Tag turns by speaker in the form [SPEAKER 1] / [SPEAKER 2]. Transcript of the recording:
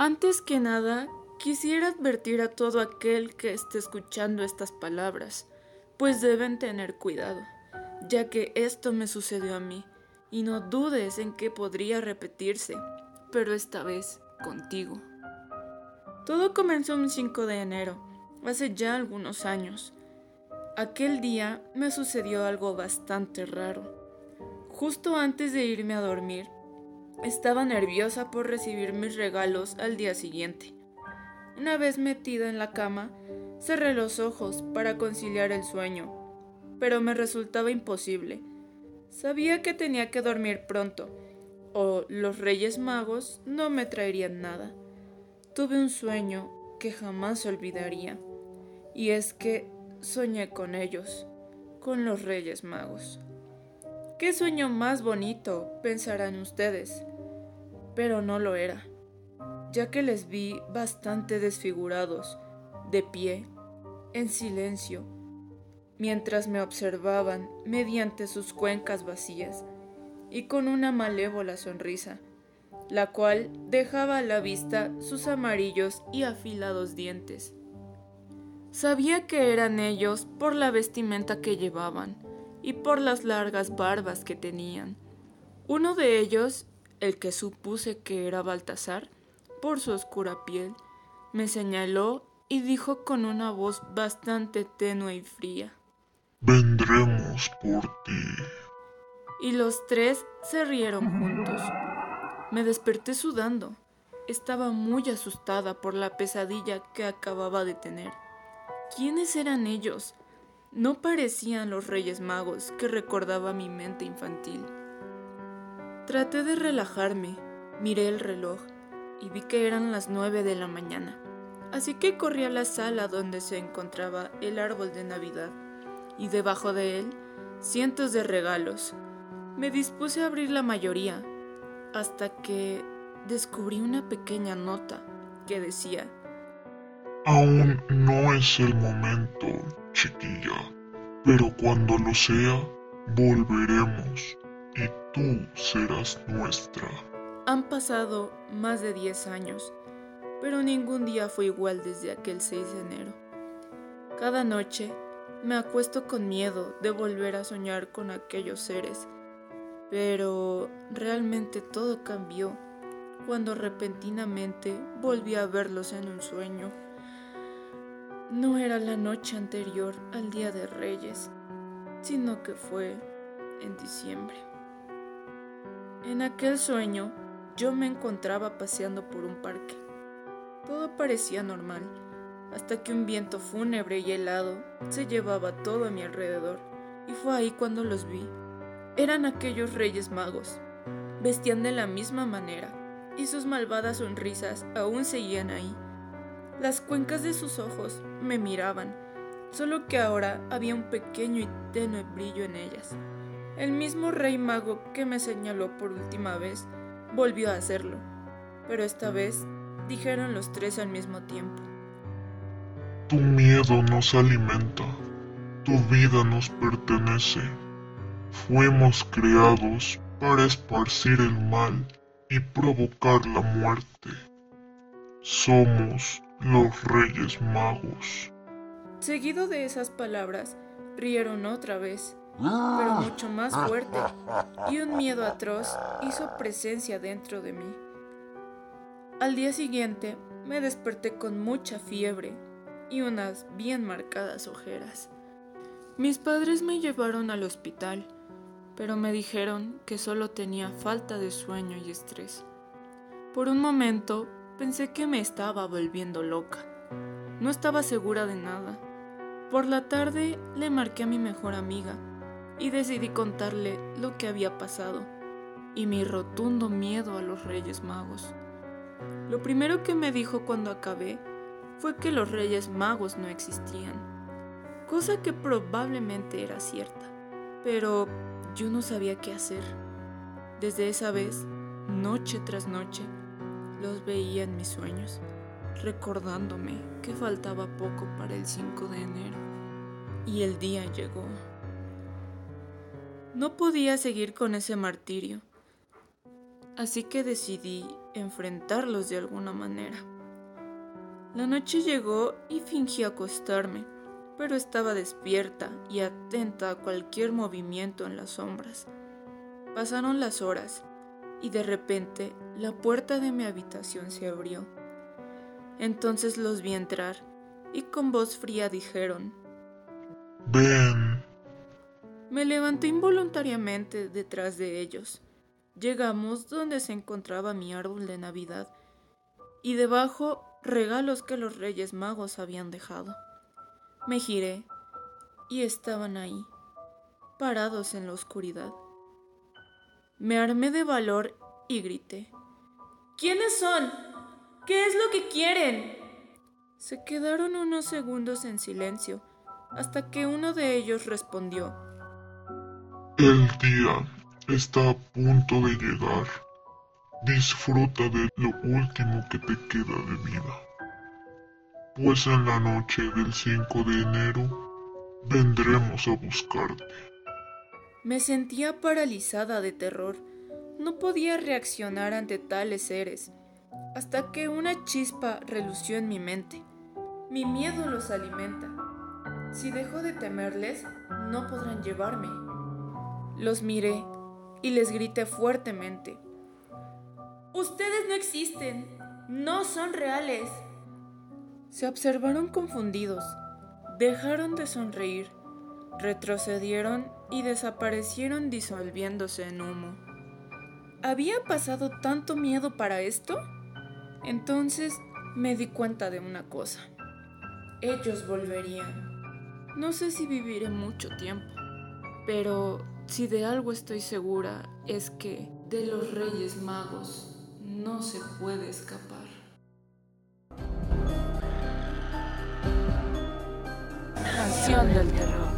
[SPEAKER 1] Antes que nada, quisiera advertir a todo aquel que esté escuchando estas palabras, pues deben tener cuidado, ya que esto me sucedió a mí, y no dudes en que podría repetirse, pero esta vez contigo. Todo comenzó un 5 de enero, hace ya algunos años. Aquel día me sucedió algo bastante raro. Justo antes de irme a dormir, estaba nerviosa por recibir mis regalos al día siguiente. Una vez metida en la cama, cerré los ojos para conciliar el sueño, pero me resultaba imposible. Sabía que tenía que dormir pronto, o los Reyes Magos no me traerían nada. Tuve un sueño que jamás olvidaría, y es que soñé con ellos, con los Reyes Magos. Qué sueño más bonito, pensarán ustedes, pero no lo era, ya que les vi bastante desfigurados, de pie, en silencio, mientras me observaban mediante sus cuencas vacías y con una malévola sonrisa, la cual dejaba a la vista sus amarillos y afilados dientes. Sabía que eran ellos por la vestimenta que llevaban, y por las largas barbas que tenían. Uno de ellos, el que supuse que era Baltasar, por su oscura piel, me señaló y dijo con una voz bastante tenue y fría.
[SPEAKER 2] Vendremos por ti.
[SPEAKER 1] Y los tres se rieron juntos. Me desperté sudando. Estaba muy asustada por la pesadilla que acababa de tener. ¿Quiénes eran ellos? No parecían los Reyes Magos que recordaba mi mente infantil. Traté de relajarme, miré el reloj y vi que eran las nueve de la mañana. Así que corrí a la sala donde se encontraba el árbol de Navidad y debajo de él cientos de regalos. Me dispuse a abrir la mayoría hasta que descubrí una pequeña nota que decía,
[SPEAKER 2] Aún no es el momento, chiquilla, pero cuando lo sea, volveremos y tú serás nuestra.
[SPEAKER 1] Han pasado más de 10 años, pero ningún día fue igual desde aquel 6 de enero. Cada noche me acuesto con miedo de volver a soñar con aquellos seres, pero realmente todo cambió cuando repentinamente volví a verlos en un sueño. No era la noche anterior al Día de Reyes, sino que fue en diciembre. En aquel sueño yo me encontraba paseando por un parque. Todo parecía normal, hasta que un viento fúnebre y helado se llevaba todo a mi alrededor, y fue ahí cuando los vi. Eran aquellos reyes magos. Vestían de la misma manera, y sus malvadas sonrisas aún seguían ahí las cuencas de sus ojos me miraban, solo que ahora había un pequeño y tenue brillo en ellas. El mismo rey mago que me señaló por última vez volvió a hacerlo, pero esta vez dijeron los tres al mismo tiempo.
[SPEAKER 2] Tu miedo nos alimenta, tu vida nos pertenece. Fuimos creados para esparcir el mal y provocar la muerte. Somos los Reyes Magos.
[SPEAKER 1] Seguido de esas palabras, rieron otra vez, pero mucho más fuerte, y un miedo atroz hizo presencia dentro de mí. Al día siguiente me desperté con mucha fiebre y unas bien marcadas ojeras. Mis padres me llevaron al hospital, pero me dijeron que solo tenía falta de sueño y estrés. Por un momento Pensé que me estaba volviendo loca. No estaba segura de nada. Por la tarde le marqué a mi mejor amiga y decidí contarle lo que había pasado y mi rotundo miedo a los Reyes Magos. Lo primero que me dijo cuando acabé fue que los Reyes Magos no existían, cosa que probablemente era cierta, pero yo no sabía qué hacer. Desde esa vez, noche tras noche, los veía en mis sueños, recordándome que faltaba poco para el 5 de enero. Y el día llegó. No podía seguir con ese martirio. así que decidí enfrentarlos de alguna manera. La noche llegó y fingí acostarme, pero estaba despierta y atenta a cualquier movimiento en las sombras. Pasaron las horas y de repente la puerta de mi habitación se abrió. Entonces los vi entrar y con voz fría dijeron,
[SPEAKER 2] Ven.
[SPEAKER 1] Me levanté involuntariamente detrás de ellos. Llegamos donde se encontraba mi árbol de Navidad y debajo regalos que los Reyes Magos habían dejado. Me giré y estaban ahí, parados en la oscuridad. Me armé de valor y grité. ¿Quiénes son? ¿Qué es lo que quieren? Se quedaron unos segundos en silencio hasta que uno de ellos respondió.
[SPEAKER 2] El día está a punto de llegar. Disfruta de lo último que te queda de vida. Pues en la noche del 5 de enero vendremos a buscarte.
[SPEAKER 1] Me sentía paralizada de terror. No podía reaccionar ante tales seres, hasta que una chispa relució en mi mente. Mi miedo los alimenta. Si dejo de temerles, no podrán llevarme. Los miré y les grité fuertemente. Ustedes no existen, no son reales. Se observaron confundidos, dejaron de sonreír, retrocedieron y desaparecieron disolviéndose en humo. ¿Había pasado tanto miedo para esto? Entonces me di cuenta de una cosa. Ellos volverían. No sé si viviré mucho tiempo, pero si de algo estoy segura es que de los Reyes Magos no se puede escapar. Canción del terror.